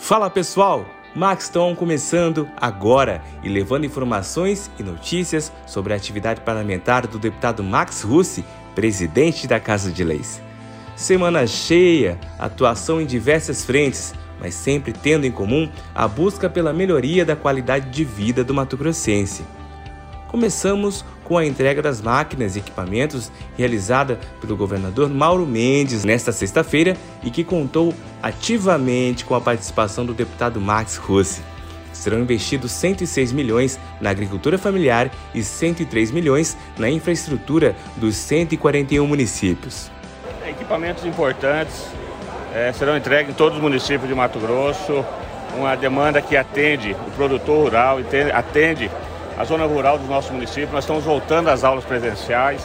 Fala pessoal, Max Tom começando agora e levando informações e notícias sobre a atividade parlamentar do deputado Max Russi, presidente da Casa de Leis. Semana cheia, atuação em diversas frentes, mas sempre tendo em comum a busca pela melhoria da qualidade de vida do Mato Grossense. Começamos com a entrega das máquinas e equipamentos realizada pelo governador Mauro Mendes nesta sexta-feira e que contou ativamente com a participação do deputado Max Rossi. Serão investidos 106 milhões na agricultura familiar e 103 milhões na infraestrutura dos 141 municípios. Equipamentos importantes é, serão entregues em todos os municípios de Mato Grosso, uma demanda que atende o produtor rural, atende a zona rural do nosso município. Nós estamos voltando às aulas presenciais,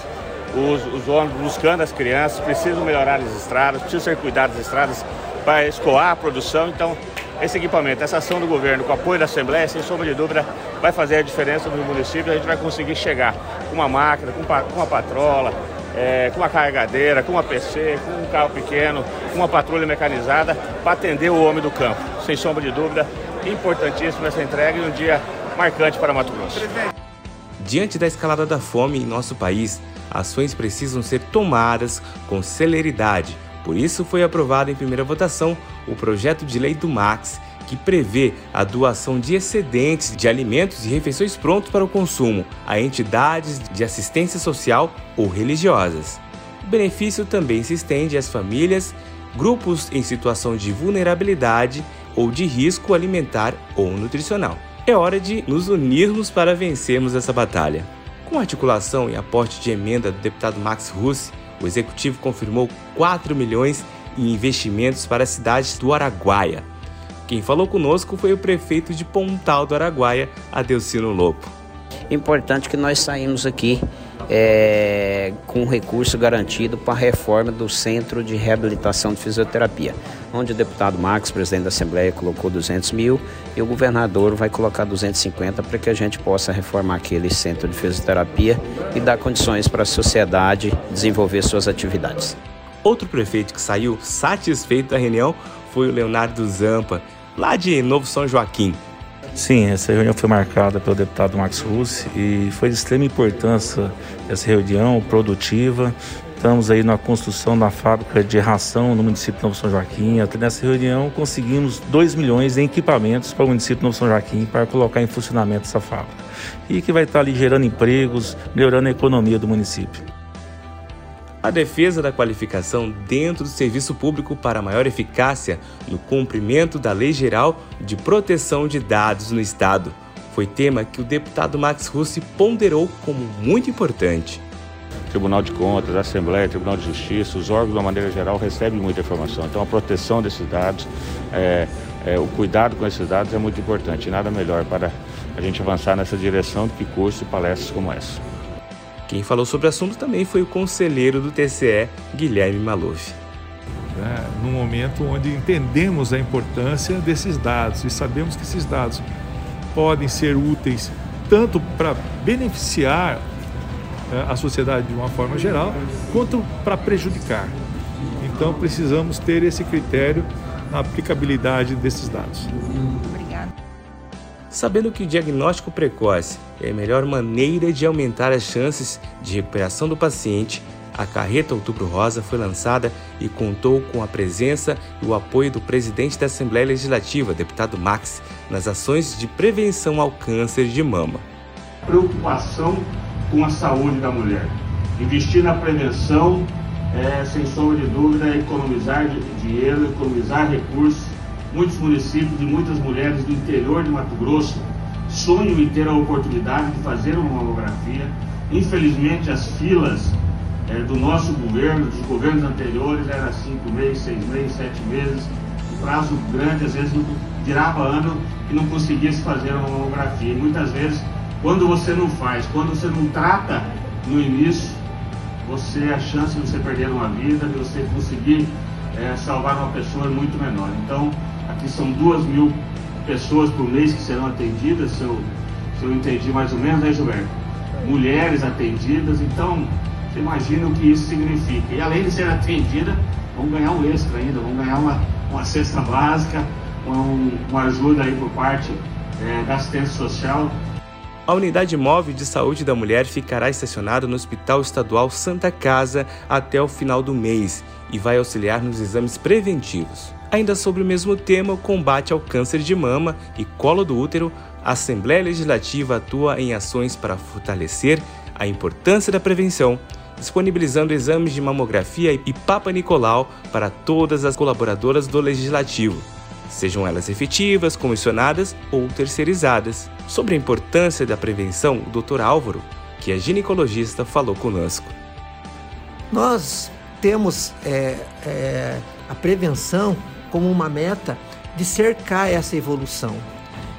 os, os ônibus buscando as crianças, precisam melhorar as estradas, precisam ser cuidadas as estradas para escoar a produção. Então, esse equipamento, essa ação do governo com apoio da Assembleia, sem sombra de dúvida, vai fazer a diferença no município. A gente vai conseguir chegar com uma máquina, com uma patrola, é, com uma carregadeira, com uma PC, com um carro pequeno, com uma patrulha mecanizada para atender o homem do campo. Sem sombra de dúvida, importantíssima essa entrega e um dia marcante para Mato Grosso. Diante da escalada da fome em nosso país, ações precisam ser tomadas com celeridade. Por isso foi aprovado em primeira votação o projeto de lei do Max, que prevê a doação de excedentes de alimentos e refeições prontos para o consumo a entidades de assistência social ou religiosas. O benefício também se estende às famílias, grupos em situação de vulnerabilidade ou de risco alimentar ou nutricional. É hora de nos unirmos para vencermos essa batalha. Com articulação e aporte de emenda do deputado Max Russi, o executivo confirmou 4 milhões em investimentos para a cidade do Araguaia. Quem falou conosco foi o prefeito de Pontal do Araguaia, Adelcino Lopo. Importante que nós saímos aqui é, com recurso garantido para a reforma do Centro de Reabilitação de Fisioterapia, onde o deputado Max, presidente da Assembleia, colocou 200 mil e o governador vai colocar 250 para que a gente possa reformar aquele centro de fisioterapia e dar condições para a sociedade desenvolver suas atividades. Outro prefeito que saiu satisfeito da reunião foi o Leonardo Zampa, lá de Novo São Joaquim. Sim, essa reunião foi marcada pelo deputado Max Russi e foi de extrema importância essa reunião produtiva. Estamos aí na construção da fábrica de ração no município de Novo São Joaquim. Até nessa reunião conseguimos 2 milhões em equipamentos para o município de Novo São Joaquim para colocar em funcionamento essa fábrica. E que vai estar ali gerando empregos, melhorando a economia do município a defesa da qualificação dentro do serviço público para maior eficácia no cumprimento da Lei Geral de Proteção de Dados no Estado. Foi tema que o deputado Max Russi ponderou como muito importante. Tribunal de Contas, Assembleia, Tribunal de Justiça, os órgãos, de uma maneira geral, recebem muita informação. Então, a proteção desses dados, é, é, o cuidado com esses dados é muito importante. Nada melhor para a gente avançar nessa direção do que cursos e palestras como essa. Quem falou sobre o assunto também foi o conselheiro do TCE, Guilherme Maluf. É, num momento onde entendemos a importância desses dados e sabemos que esses dados podem ser úteis tanto para beneficiar é, a sociedade de uma forma geral, quanto para prejudicar. Então precisamos ter esse critério na aplicabilidade desses dados. Sabendo que o diagnóstico precoce é a melhor maneira de aumentar as chances de recuperação do paciente, a carreta Outubro Rosa foi lançada e contou com a presença e o apoio do presidente da Assembleia Legislativa, deputado Max, nas ações de prevenção ao câncer de mama. Preocupação com a saúde da mulher. Investir na prevenção é, sem sombra de dúvida, economizar dinheiro, economizar recursos Muitos municípios e muitas mulheres do interior de Mato Grosso sonham em ter a oportunidade de fazer uma mamografia. Infelizmente, as filas é, do nosso governo, dos governos anteriores, era cinco meses, seis meses, sete meses, um prazo grande, às vezes virava ano e não conseguia se fazer uma mamografia. E muitas vezes, quando você não faz, quando você não trata no início, você a chance de você perder uma vida, de você conseguir é, salvar uma pessoa é muito menor. Então, Aqui são duas mil pessoas por mês que serão atendidas, se eu, se eu entendi mais ou menos, né, Gilberto? Mulheres atendidas, então você imagina o que isso significa. E além de ser atendida, vão ganhar um extra ainda, vão ganhar uma, uma cesta básica, um, uma ajuda aí por parte é, da assistência social. A unidade móvel de saúde da mulher ficará estacionada no Hospital Estadual Santa Casa até o final do mês e vai auxiliar nos exames preventivos. Ainda sobre o mesmo tema, o combate ao câncer de mama e colo do útero, a Assembleia Legislativa atua em ações para fortalecer a importância da prevenção, disponibilizando exames de mamografia e Papa Nicolau para todas as colaboradoras do Legislativo, sejam elas efetivas, comissionadas ou terceirizadas. Sobre a importância da prevenção, o Dr. Álvaro, que é ginecologista, falou conosco. Nós temos é, é, a prevenção como uma meta de cercar essa evolução.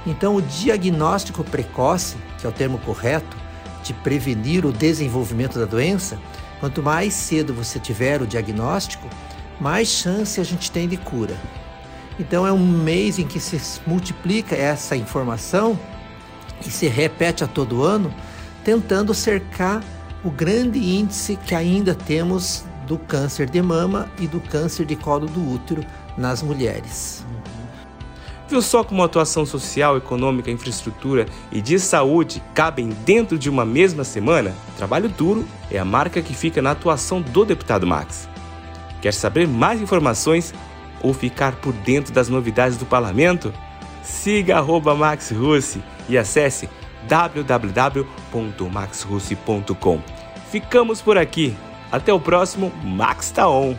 Então, o diagnóstico precoce, que é o termo correto, de prevenir o desenvolvimento da doença, quanto mais cedo você tiver o diagnóstico, mais chance a gente tem de cura. Então, é um mês em que se multiplica essa informação e se repete a todo ano, tentando cercar o grande índice que ainda temos do câncer de mama e do câncer de colo do útero nas mulheres. Viu só como a atuação social, econômica, infraestrutura e de saúde cabem dentro de uma mesma semana? Trabalho duro é a marca que fica na atuação do deputado Max. Quer saber mais informações ou ficar por dentro das novidades do parlamento? Siga arroba Max Russi e acesse www.maxrussi.com. Ficamos por aqui. Até o próximo Max Taon.